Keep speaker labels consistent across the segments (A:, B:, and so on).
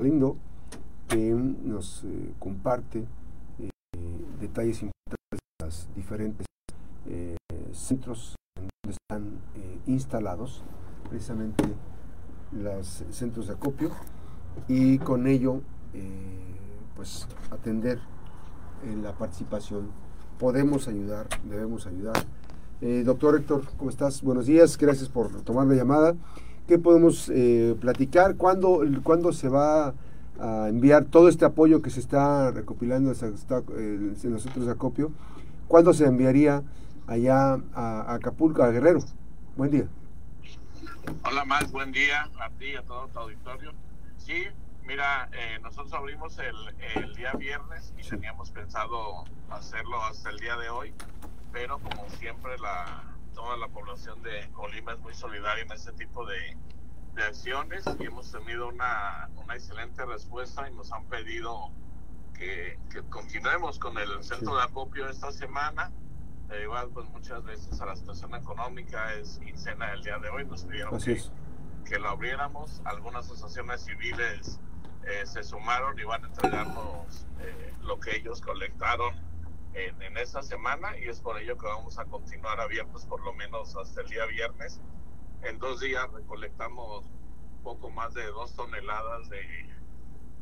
A: Lindo, que nos eh, comparte eh, detalles importantes de los diferentes eh, centros donde están instalados, precisamente los centros de acopio, y con ello, pues atender la participación. Podemos ayudar, debemos ayudar. doctor Héctor, ¿cómo estás? Buenos días, gracias por tomar la llamada. ¿Qué podemos platicar? ¿Cuándo, ¿Cuándo se va a enviar todo este apoyo que se está recopilando en los de acopio. ¿Cuándo se enviaría allá a, Acapulco, a Guerrero? Buen día.
B: Hola, más buen día a ti y a todo tu auditorio. Sí, mira, eh, nosotros abrimos el, día viernes y teníamos pensado hacerlo hasta el día de hoy, pero como siempre la toda la población de Colima es muy solidaria en este tipo de, acciones y hemos tenido una, una excelente respuesta y nos han pedido que, continuemos con el centro de acopio esta semana. Eh, igual, pues muchas veces a la situación económica es quincena el día de hoy, nos pidieron que, que, lo abriéramos. Algunas asociaciones civiles eh, se sumaron y van a entregarnos eh, lo que ellos colectaron en, en esta semana y es por ello que vamos a continuar abiertos por lo menos hasta el día viernes. En dos días recolectamos poco más de dos toneladas de,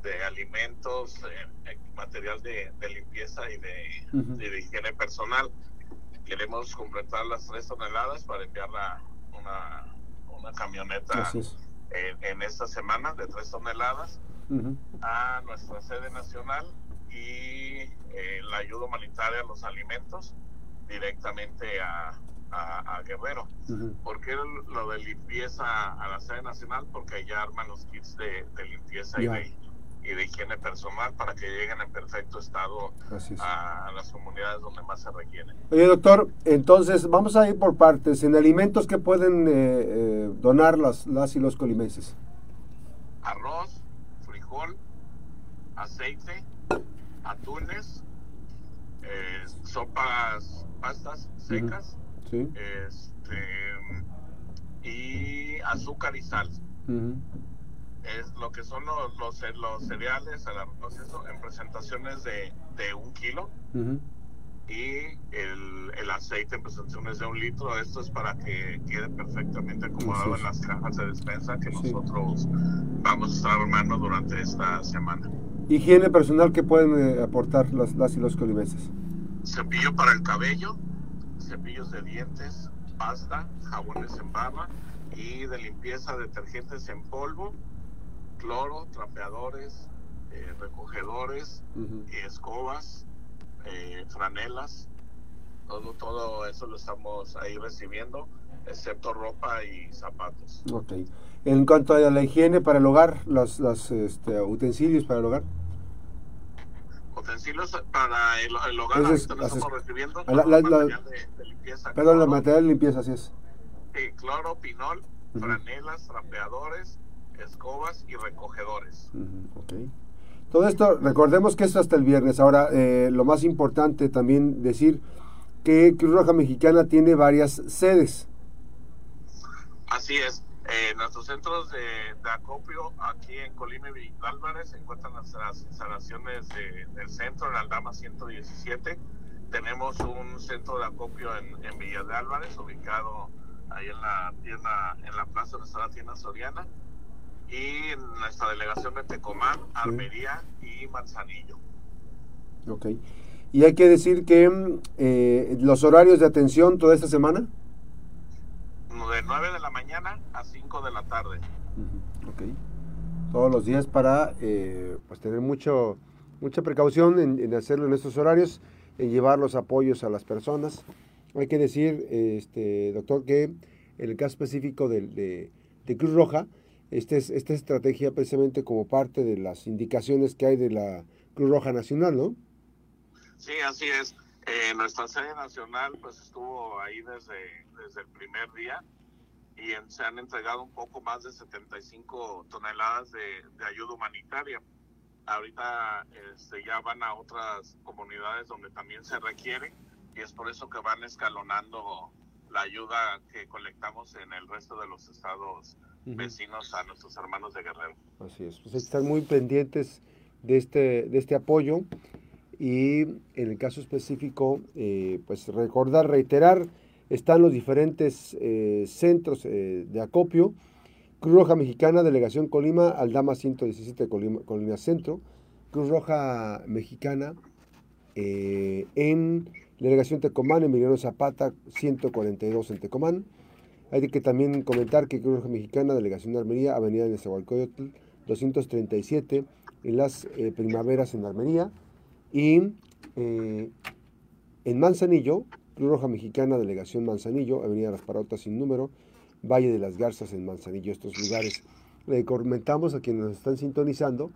B: de alimentos, eh, material de, limpieza y de, higiene personal. Queremos completar las tres toneladas para enviarla una, una camioneta en, esta semana de tres toneladas a nuestra sede nacional y eh, la ayuda humanitaria a los alimentos directamente a, a, Guerrero. ¿Por qué lo de limpieza a la sede nacional? Porque ya arman los kits de, limpieza y de, y de, higiene personal para que lleguen en perfecto estado a, las comunidades donde más se requieren.
A: Oye, doctor, entonces vamos a ir por partes. En alimentos que pueden eh, eh, donar las, las y los colimenses.
B: Arroz, frijol, aceite, atunes, eh, sopas, pastas secas. Este, y azúcar y sal. Es lo que son los, los, cereales, el en presentaciones de, de un kilo. Y el, el, aceite en presentaciones de un litro. Esto es para que quede perfectamente acomodado en las cajas de despensa que nosotros vamos a estar armando durante esta semana.
A: ¿Higiene personal que pueden eh, aportar las, las y los colimenses?
B: Cepillo para el cabello, cepillos de dientes, pasta, jabones en barra y de limpieza, detergentes en polvo, cloro, trapeadores, eh, recogedores, escobas, eh, franelas, todo, todo eso lo estamos ahí recibiendo, excepto ropa y zapatos.
A: Ok. En cuanto a la higiene para el hogar, los, los este, utensilios para el hogar
B: utensilios para el, hogar. Entonces, estamos recibiendo la, material de, limpieza. Perdón,
A: la material de limpieza, así es.
B: Sí, cloro, pinol, franelas, trapeadores, escobas y recogedores.
A: Todo esto, recordemos que es hasta el viernes. Ahora, eh, lo más importante también decir que Cruz Roja Mexicana tiene varias sedes.
B: Así es. Eh, nuestros centros de, acopio aquí en Colima y Álvarez se encuentran las, instalaciones del centro, en Aldama 117. Tenemos un centro de acopio en, en Villa de Álvarez, ubicado ahí en la tienda, en la plaza donde está la tienda Soriana. Y en nuestra delegación de Tecomán, Armería y Manzanillo.
A: Ok. Y hay que decir que eh, los horarios de atención toda esta semana
B: de 9 de la mañana a 5 de la tarde.
A: Ok. Todos los días para eh, pues tener mucho, mucha precaución en, hacerlo en estos horarios, en llevar los apoyos a las personas. Hay que decir, este, doctor, que en el caso específico de, de, Cruz Roja, este es, esta estrategia precisamente como parte de las indicaciones que hay de la Cruz Roja Nacional, ¿no?
B: Sí, así es. Eh, nuestra sede nacional pues estuvo ahí desde, desde el primer día y se han entregado un poco más de 75 toneladas de, ayuda humanitaria. Ahorita este, ya van a otras comunidades donde también se requiere y es por eso que van escalonando la ayuda que colectamos en el resto de los estados vecinos a nuestros hermanos de Guerrero.
A: Así es, pues estar muy pendientes de este, de este apoyo y en el caso específico, eh, pues recordar, reiterar, están los diferentes eh, centros eh, de acopio, Cruz Roja Mexicana, Delegación Colima, Aldama 117 Colima, Colima Centro, Cruz Roja Mexicana en Delegación Tecomán, Emiliano Zapata 142 en Tecomán, hay que también comentar que Cruz Roja Mexicana, Delegación de Armería, Avenida Nezahualcóyotl, 237, en las eh, primaveras en Armería. Y eh, en Manzanillo, Cruz Roja Mexicana, Delegación Manzanillo, Avenida Las Parotas sin número, Valle de las Garzas en Manzanillo, estos lugares. Le comentamos a quienes nos están sintonizando,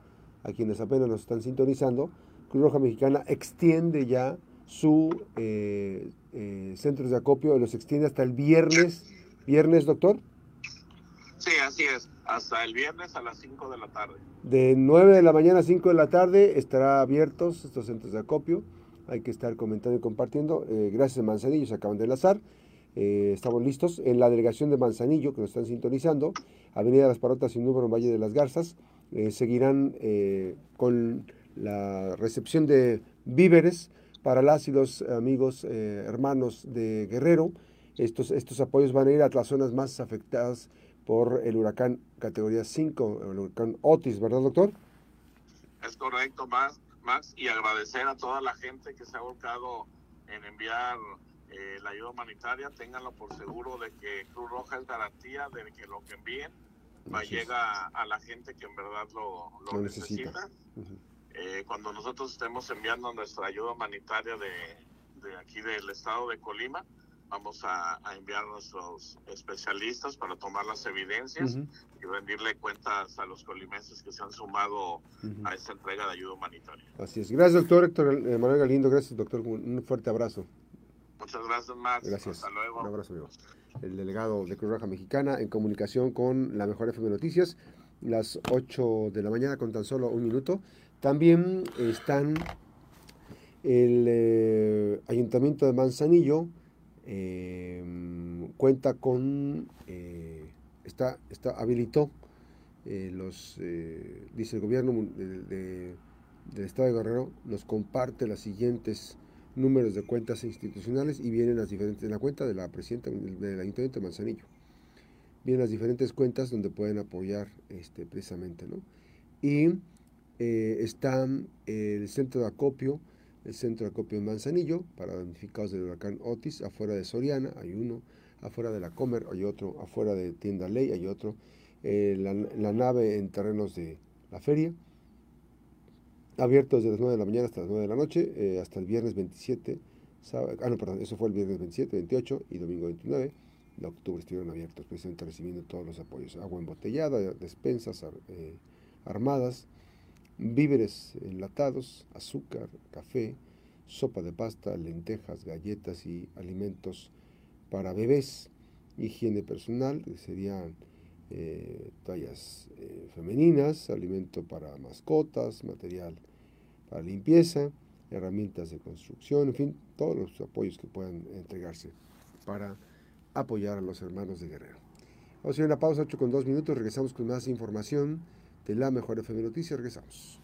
A: a quienes apenas nos están sintonizando, Cruz Roja Mexicana extiende ya su eh, centros de acopio, los extiende hasta el viernes ¿Viernes, doctor?
B: Sí, así es. Hasta el viernes a las 5 de la tarde.
A: De 9 de la mañana a 5 de la tarde estará abiertos estos centros de acopio. Hay que estar comentando y compartiendo. Eh, gracias Manzanillo, se acaban de enlazar. Eh, estamos listos. En la delegación de Manzanillo, que nos están sintonizando, Avenida Las Parotas y número Valle de las Garzas, eh, seguirán con la recepción de víveres para las y los amigos, hermanos de Guerrero estos, estos apoyos van a ir a las zonas más afectadas por el huracán categoría 5, el huracán Otis, ¿verdad, doctor?
B: Es correcto, Max, Max y agradecer a toda la gente que se ha volcado en enviar eh, la ayuda humanitaria. Ténganlo por seguro de que Cruz Roja es garantía de que lo que envíen va a llegar a la gente que en verdad lo, necesita. Eh, cuando nosotros estemos enviando nuestra ayuda humanitaria de, de aquí del estado de Colima, vamos a, enviar a nuestros especialistas para tomar las evidencias y rendirle cuentas a los colimenses que se han sumado a esta entrega de ayuda humanitaria.
A: Así es. Gracias, doctor Héctor eh, Manuel Galindo. Gracias, doctor. Un fuerte abrazo.
B: Muchas gracias, Max.
A: Gracias.
B: Hasta luego.
A: Un abrazo, amigo. El delegado de Cruz Roja Mexicana en comunicación con la Mejor FM Noticias, las 8 de la mañana con tan solo un minuto. También están el eh, Ayuntamiento de Manzanillo, eh, cuenta con, eh, está, está, habilitó eh, los, eh, dice el gobierno del Estado de Guerrero, nos comparte los siguientes números de cuentas institucionales y vienen las diferentes, en la cuenta de la presidenta del Ayuntamiento de Manzanillo, vienen las diferentes cuentas donde pueden apoyar este, precisamente, ¿no? Y está el centro de acopio, el centro de acopio en Manzanillo para damnificados del huracán Otis, afuera de Soriana hay uno, afuera de la Comer hay otro, afuera de Tienda Ley hay otro, eh, la, nave en terrenos de la feria, abierto desde las 9 de la mañana hasta las 9 de la noche, eh, hasta el viernes 27, ah no, perdón, eso fue el viernes 27, 28 y domingo 29 de octubre estuvieron abiertos, precisamente recibiendo todos los apoyos, agua embotellada, despensas eh, armadas, víveres enlatados, azúcar, café, sopa de pasta, lentejas, galletas y alimentos para bebés, higiene personal, que serían eh, tallas eh, femeninas, alimento para mascotas, material para limpieza, herramientas de construcción, en fin, todos los apoyos que puedan entregarse para apoyar a los hermanos de Guerrero. Vamos a ir una pausa, 8 con 2 minutos, regresamos con más información de la Mejor FM Noticias. Regresamos.